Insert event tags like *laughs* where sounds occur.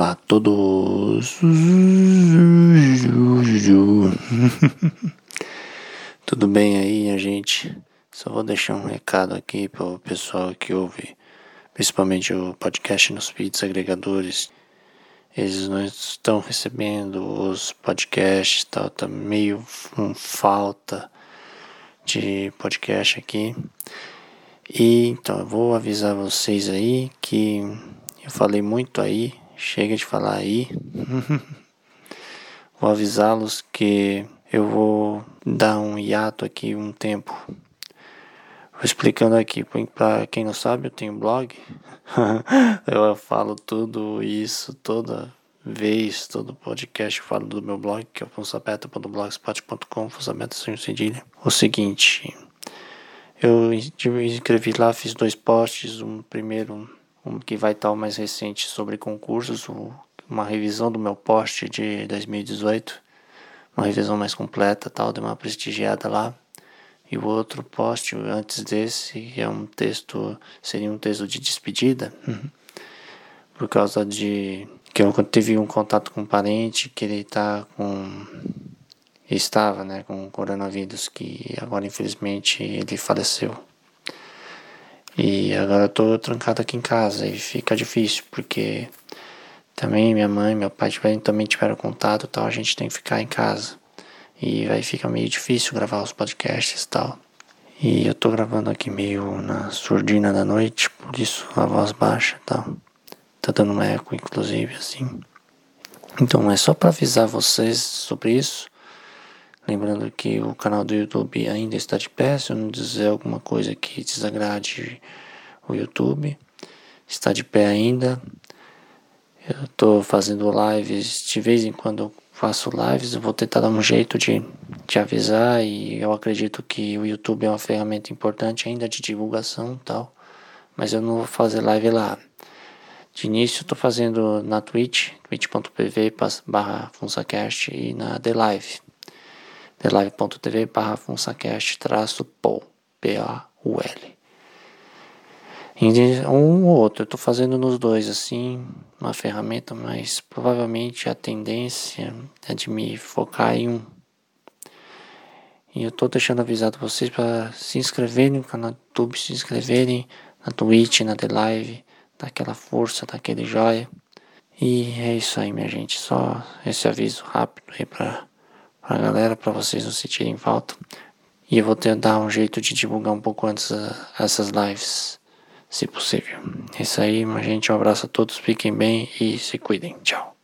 Olá a todos. *laughs* Tudo bem aí, a gente? Só vou deixar um recado aqui para o pessoal que ouve, principalmente o podcast nos feeds agregadores. Eles não estão recebendo os podcasts, tal, tá meio com falta de podcast aqui. E então eu vou avisar vocês aí que eu falei muito aí, chega de falar aí. *laughs* vou avisá-los que eu vou dar um hiato aqui um tempo. Vou explicando aqui, para quem não sabe, eu tenho blog. *laughs* eu falo tudo isso toda vez, todo podcast eu falo do meu blog, que é o fonsabeta.blogspot.com, fonsabeta sem cedilha. O seguinte, eu escrevi lá, fiz dois posts, um primeiro, um que vai estar o mais recente sobre concursos, uma revisão do meu post de 2018, uma revisão mais completa, tal, dei uma prestigiada lá. E o outro post antes desse é um texto, seria um texto de despedida, *laughs* por causa de que eu tive um contato com um parente que ele está com estava né, com coronavírus, que agora infelizmente ele faleceu. E agora eu tô trancado aqui em casa e fica difícil, porque também minha mãe, meu pai também tiveram contato tal, a gente tem que ficar em casa. E vai ficar meio difícil gravar os podcasts e tal. E eu tô gravando aqui meio na surdina da noite, por isso a voz baixa e tal. Tá dando um eco, inclusive, assim. Então é só para avisar vocês sobre isso. Lembrando que o canal do YouTube ainda está de pé, se eu não dizer alguma coisa que desagrade o YouTube, está de pé ainda. Eu estou fazendo lives, de vez em quando faço lives, eu vou tentar dar um jeito de, de avisar e eu acredito que o YouTube é uma ferramenta importante ainda de divulgação e tal, mas eu não vou fazer live lá. De início estou fazendo na Twitch, twitch.tv barra FunsaCast e na The Live thelive.tv barra funsacast traço POL, P-A-U-L. Um ou outro, eu estou fazendo nos dois assim, uma ferramenta, mas provavelmente a tendência é de me focar em um. E eu estou deixando avisado vocês para se inscreverem no canal do YouTube, se inscreverem na Twitch, na The Live, daquela força, daquele joia. E é isso aí, minha gente. Só esse aviso rápido aí para a galera para vocês não sentirem falta. E eu vou tentar um jeito de divulgar um pouco antes uh, essas lives, se possível. É isso aí, gente. Um abraço a todos, fiquem bem e se cuidem. Tchau.